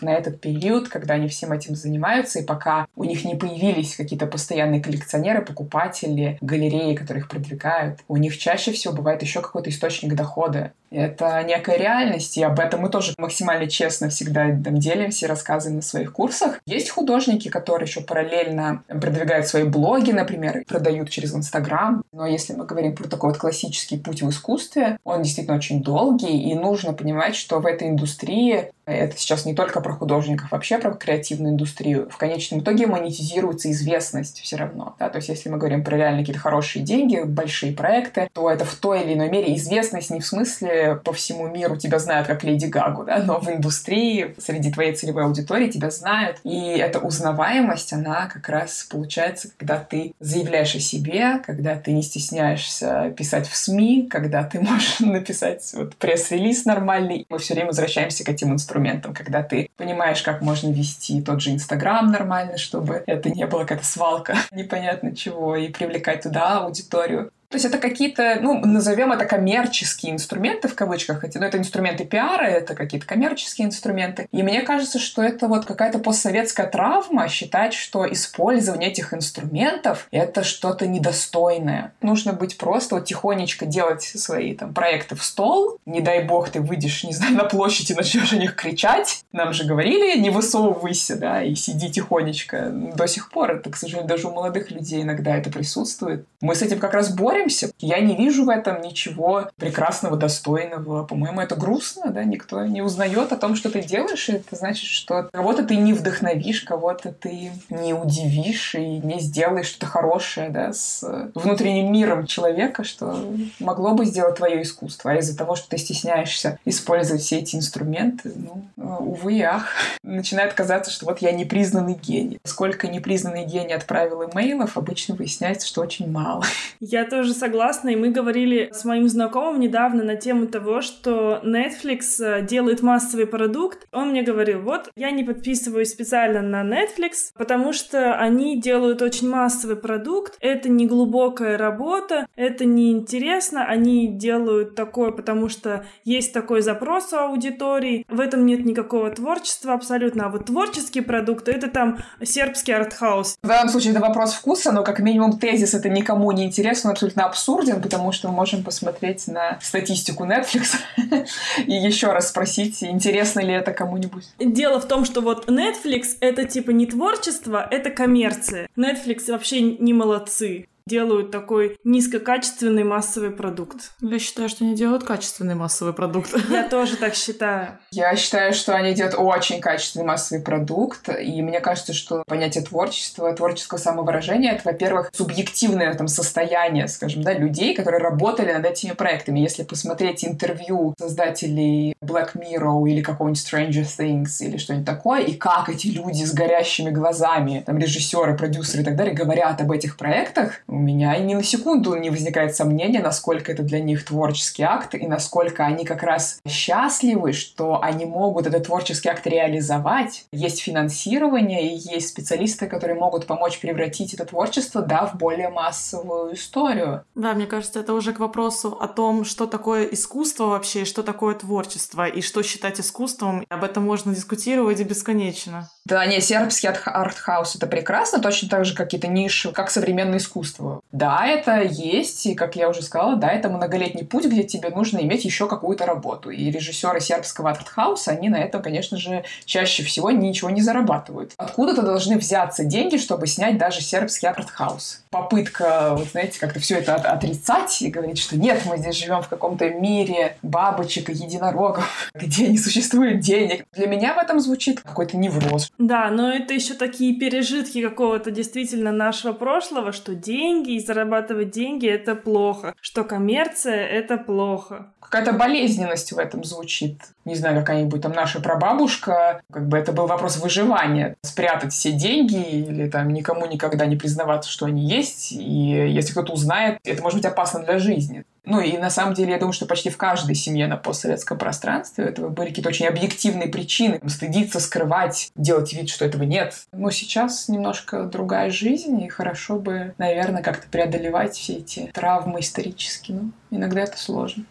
на этот период, когда они всем этим занимаются, и пока у них не появились какие-то постоянные коллекционеры, покупатели, галереи, которые их продвигают, у них чаще всего бывает еще какой-то источник дохода. Это некая реальность, и об этом мы тоже максимально честно всегда там, делимся, рассказываем на своих курсах. Есть художники, которые еще параллельно продвигают свои блоги, например, продают через Инстаграм. Но если мы говорим про такой вот классический путь в искусстве, он действительно очень долгий, и нужно понимать, что в этой индустрии это сейчас не только про художников, вообще про креативную индустрию. В конечном итоге монетизируется известность все равно. Да? То есть если мы говорим про реально какие-то хорошие деньги, большие проекты, то это в той или иной мере известность не в смысле по всему миру тебя знают как Леди Гагу, да? но в индустрии среди твоей целевой аудитории тебя знают. И эта узнаваемость, она как раз получается, когда ты заявляешь о себе, когда ты не стесняешься писать в СМИ, когда ты можешь *laughs* написать вот пресс-релиз нормальный. Мы все время возвращаемся к этим инструментам когда ты понимаешь, как можно вести тот же Инстаграм нормально, чтобы это не была какая-то свалка *laughs* непонятно чего, и привлекать туда аудиторию. То есть это какие-то, ну, назовем это коммерческие инструменты в кавычках, хотя, ну, это инструменты пиара, это какие-то коммерческие инструменты. И мне кажется, что это вот какая-то постсоветская травма считать, что использование этих инструментов — это что-то недостойное. Нужно быть просто вот тихонечко делать свои там проекты в стол. Не дай бог ты выйдешь, не знаю, *laughs* на площадь и начнешь о них кричать. Нам же говорили, не высовывайся, да, и сиди тихонечко. До сих пор это, к сожалению, даже у молодых людей иногда это присутствует. Мы с этим как раз боремся, боремся. Я не вижу в этом ничего прекрасного, достойного. По-моему, это грустно, да, никто не узнает о том, что ты делаешь, и это значит, что кого-то ты не вдохновишь, кого-то ты не удивишь и не сделаешь что-то хорошее, да, с внутренним миром человека, что могло бы сделать твое искусство. А из-за того, что ты стесняешься использовать все эти инструменты, ну, увы и ах, *laughs* начинает казаться, что вот я непризнанный гений. Сколько непризнанный гений отправил имейлов, обычно выясняется, что очень мало. *laughs* Я тоже согласна, и мы говорили с моим знакомым недавно на тему того, что Netflix э, делает массовый продукт. Он мне говорил, вот, я не подписываюсь специально на Netflix, потому что они делают очень массовый продукт, это не глубокая работа, это не интересно, они делают такое, потому что есть такой запрос у аудитории, в этом нет никакого творчества абсолютно, а вот творческий продукт — это там сербский артхаус. В данном случае это вопрос вкуса, но как минимум тезис это никому не интересно, абсолютно абсурден, потому что мы можем посмотреть на статистику Netflix *laughs* и еще раз спросить, интересно ли это кому-нибудь. Дело в том, что вот Netflix — это типа не творчество, это коммерция. Netflix вообще не молодцы делают такой низкокачественный массовый продукт. Я считаю, что они делают качественный массовый продукт. *laughs* Я тоже так считаю. Я считаю, что они делают очень качественный массовый продукт, и мне кажется, что понятие творчества, творческого самовыражения — это, во-первых, субъективное там состояние, скажем, да, людей, которые работали над этими проектами. Если посмотреть интервью создателей Black Mirror или какого-нибудь Stranger Things или что-нибудь такое, и как эти люди с горящими глазами, там, режиссеры, продюсеры и так далее, говорят об этих проектах, у меня ни на секунду не возникает сомнения, насколько это для них творческий акт и насколько они как раз счастливы, что они могут этот творческий акт реализовать. Есть финансирование и есть специалисты, которые могут помочь превратить это творчество, да, в более массовую историю. Да, мне кажется, это уже к вопросу о том, что такое искусство вообще, и что такое творчество, и что считать искусством. Об этом можно дискутировать и бесконечно. Да, не, сербский артхаус — это прекрасно, точно так же какие-то ниши, как современное искусство. Да, это есть, и, как я уже сказала, да, это многолетний путь, где тебе нужно иметь еще какую-то работу. И режиссеры сербского артхауса, они на этом, конечно же, чаще всего ничего не зарабатывают. Откуда-то должны взяться деньги, чтобы снять даже сербский артхаус. Попытка, вот знаете, как-то все это от отрицать и говорить, что нет, мы здесь живем в каком-то мире бабочек и единорогов, *laughs* где не существует денег. Для меня в этом звучит какой-то невроз. Да, но это еще такие пережитки какого-то действительно нашего прошлого, что деньги и зарабатывать деньги это плохо, что коммерция это плохо. Какая-то болезненность в этом звучит. Не знаю, какая-нибудь там наша прабабушка, как бы это был вопрос выживания. Спрятать все деньги или там никому никогда не признаваться, что они есть. И если кто-то узнает, это может быть опасно для жизни. Ну и на самом деле я думаю, что почти в каждой семье на постсоветском пространстве этого были какие-то очень объективные причины. Стыдиться, скрывать, делать вид, что этого нет. Но сейчас немножко другая жизнь, и хорошо бы, наверное, как-то преодолевать все эти травмы исторические. Но иногда это сложно.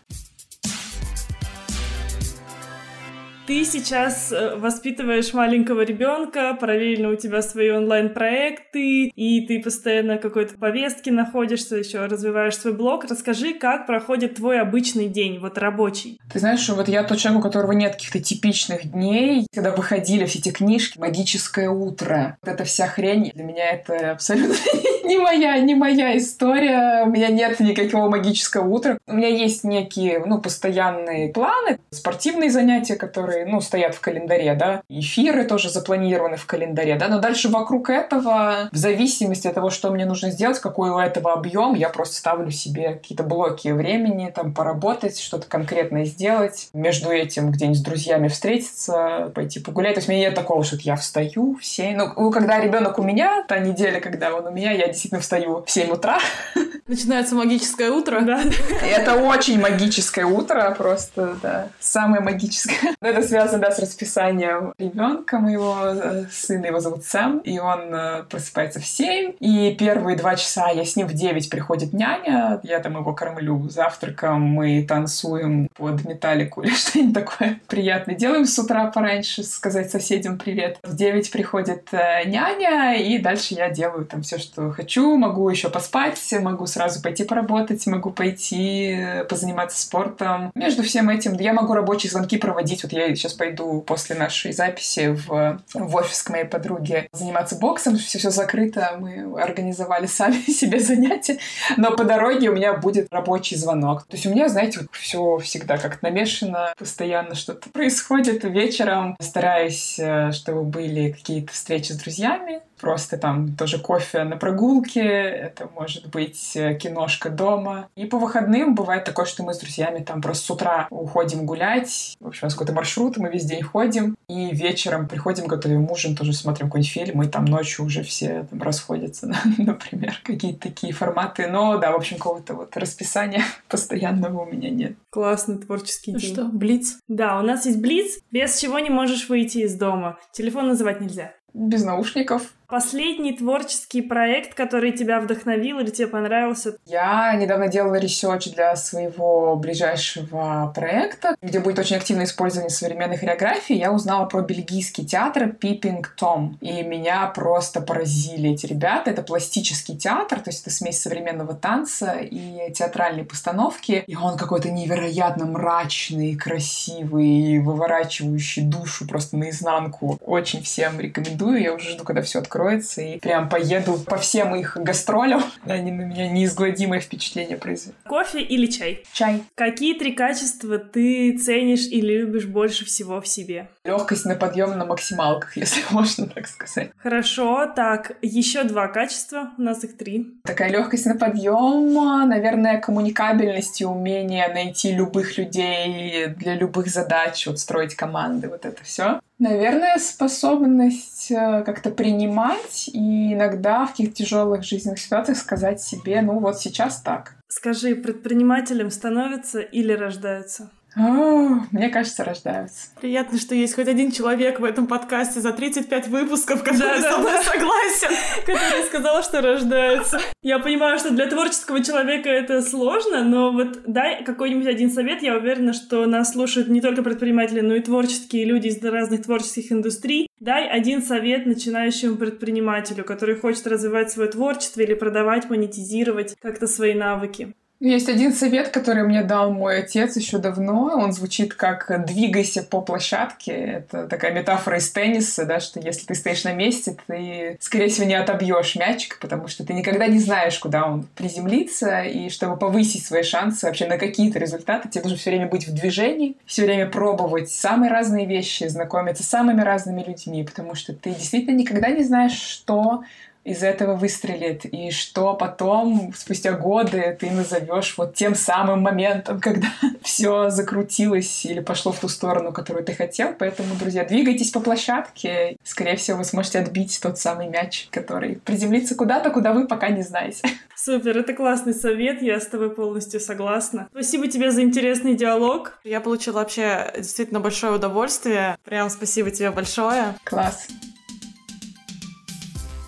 Ты сейчас э, воспитываешь маленького ребенка, параллельно у тебя свои онлайн-проекты, и ты постоянно какой-то повестке находишься, еще развиваешь свой блог. Расскажи, как проходит твой обычный день, вот рабочий. Ты знаешь, что вот я тот человек, у которого нет каких-то типичных дней, когда выходили все эти книжки «Магическое утро». Вот эта вся хрень, для меня это абсолютно *laughs* *laughs* не моя, не моя история. У меня нет никакого магического утра. У меня есть некие, ну, постоянные планы, спортивные занятия, которые ну, стоят в календаре, да, эфиры тоже запланированы в календаре, да, но дальше вокруг этого, в зависимости от того, что мне нужно сделать, какой у этого объем, я просто ставлю себе какие-то блоки времени, там, поработать, что-то конкретное сделать, между этим где-нибудь с друзьями встретиться, пойти погулять, то есть у меня нет такого, что я встаю в 7, ну, когда ребенок у меня, та неделя, когда он у меня, я действительно встаю в 7 утра. *laughs* Начинается магическое утро. Да. Это очень магическое утро, просто, да, самое магическое. Но это связано, да, с расписанием ребенка моего э, сына, его зовут Сэм, и он э, просыпается в 7, и первые два часа я с ним в 9 приходит няня, я там его кормлю завтраком, мы танцуем под металлику или *laughs* что-нибудь такое приятное. Делаем с утра пораньше, сказать соседям привет. В 9 приходит э, няня, и дальше я делаю там все, что хочу, могу еще поспать, могу сразу пойти поработать, могу пойти э, позаниматься спортом. Между всем этим я могу рабочие звонки проводить. Вот я сейчас пойду после нашей записи в, в офис к моей подруге заниматься боксом. Все, все закрыто, мы организовали *laughs* сами себе занятия. Но по дороге у меня будет рабочий звонок. То есть у меня, знаете, вот все всегда как-то намешано, постоянно что-то происходит. Вечером стараюсь, э, чтобы были какие-то встречи с друзьями, просто там тоже кофе на прогулке, это может быть э, киношка дома. И по выходным бывает такое, что мы с друзьями там просто с утра уходим гулять, в общем, у нас какой-то маршрут, мы весь день ходим, и вечером приходим, готовим ужин, тоже смотрим какой-нибудь фильм, и там ночью уже все там расходятся, *laughs* например, какие-то такие форматы. Но да, в общем, какого-то вот расписания *laughs* постоянного у меня нет. Классный творческий Ну день. что, Блиц? Да, у нас есть Блиц, без чего не можешь выйти из дома. Телефон называть нельзя. Без наушников. Последний творческий проект, который тебя вдохновил или тебе понравился? Я недавно делала research для своего ближайшего проекта, где будет очень активное использование современной хореографии. Я узнала про бельгийский театр Пиппинг Том. И меня просто поразили эти ребята. Это пластический театр, то есть это смесь современного танца и театральной постановки. И он какой-то невероятно мрачный, красивый, выворачивающий душу просто наизнанку. Очень всем рекомендую. Я уже жду, когда все откроется, и прям поеду по всем их гастролям. Они на меня неизгладимое впечатление произвели. Кофе или чай? Чай. Какие три качества ты ценишь и любишь больше всего в себе? Легкость на подъем на максималках, *laughs* если можно так сказать. Хорошо, так, еще два качества, у нас их три. Такая легкость на подъем, наверное, коммуникабельность и умение найти любых людей для любых задач, вот строить команды, вот это все. Наверное, способность э, как-то принимать и иногда в каких-то тяжелых жизненных ситуациях сказать себе, ну вот сейчас так. Скажи, предпринимателем становятся или рождаются? О, мне кажется, рождаются. Приятно, что есть хоть один человек в этом подкасте за 35 выпусков, который Да-да-да. со мной согласен. Который сказал, что рождаются. Я понимаю, что для творческого человека это сложно, но вот дай какой-нибудь один совет. Я уверена, что нас слушают не только предприниматели, но и творческие люди из разных творческих индустрий. Дай один совет начинающему предпринимателю, который хочет развивать свое творчество или продавать, монетизировать как-то свои навыки. Есть один совет, который мне дал мой отец еще давно. Он звучит как «двигайся по площадке». Это такая метафора из тенниса, да, что если ты стоишь на месте, ты, скорее всего, не отобьешь мячик, потому что ты никогда не знаешь, куда он приземлится. И чтобы повысить свои шансы вообще на какие-то результаты, тебе нужно все время быть в движении, все время пробовать самые разные вещи, знакомиться с самыми разными людьми, потому что ты действительно никогда не знаешь, что из этого выстрелит, и что потом, спустя годы, ты назовешь вот тем самым моментом, когда *laughs* все закрутилось или пошло в ту сторону, которую ты хотел. Поэтому, друзья, двигайтесь по площадке. Скорее всего, вы сможете отбить тот самый мяч, который приземлится куда-то, куда вы пока не знаете. *laughs* Супер, это классный совет, я с тобой полностью согласна. Спасибо тебе за интересный диалог. Я получила вообще действительно большое удовольствие. Прям спасибо тебе большое. Класс.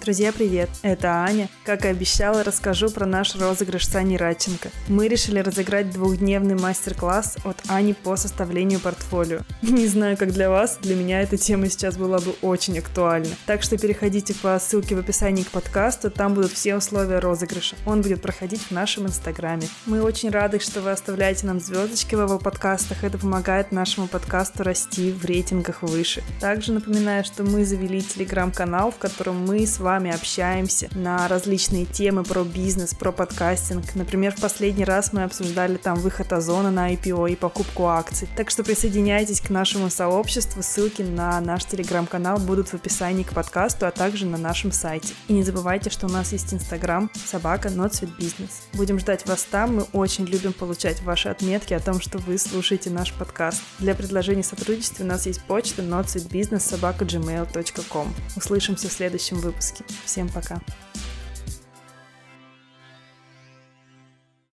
Друзья, привет! Это Аня. Как и обещала, расскажу про наш розыгрыш с Аней Радченко. Мы решили разыграть двухдневный мастер-класс от Ани по составлению портфолио. *laughs* Не знаю, как для вас, для меня эта тема сейчас была бы очень актуальна. Так что переходите по ссылке в описании к подкасту, там будут все условия розыгрыша. Он будет проходить в нашем инстаграме. Мы очень рады, что вы оставляете нам звездочки в его подкастах. Это помогает нашему подкасту расти в рейтингах выше. Также напоминаю, что мы завели телеграм-канал, в котором мы с вами общаемся на различные темы про бизнес, про подкастинг. Например, в последний раз мы обсуждали там выход Озона на IPO и покупку акций. Так что присоединяйтесь к нашему сообществу. Ссылки на наш телеграм-канал будут в описании к подкасту, а также на нашем сайте. И не забывайте, что у нас есть инстаграм собака Business. Будем ждать вас там. Мы очень любим получать ваши отметки о том, что вы слушаете наш подкаст. Для предложений сотрудничества у нас есть почта notsweetbusiness собака gmail.com. Услышимся в следующем выпуске. Всем пока!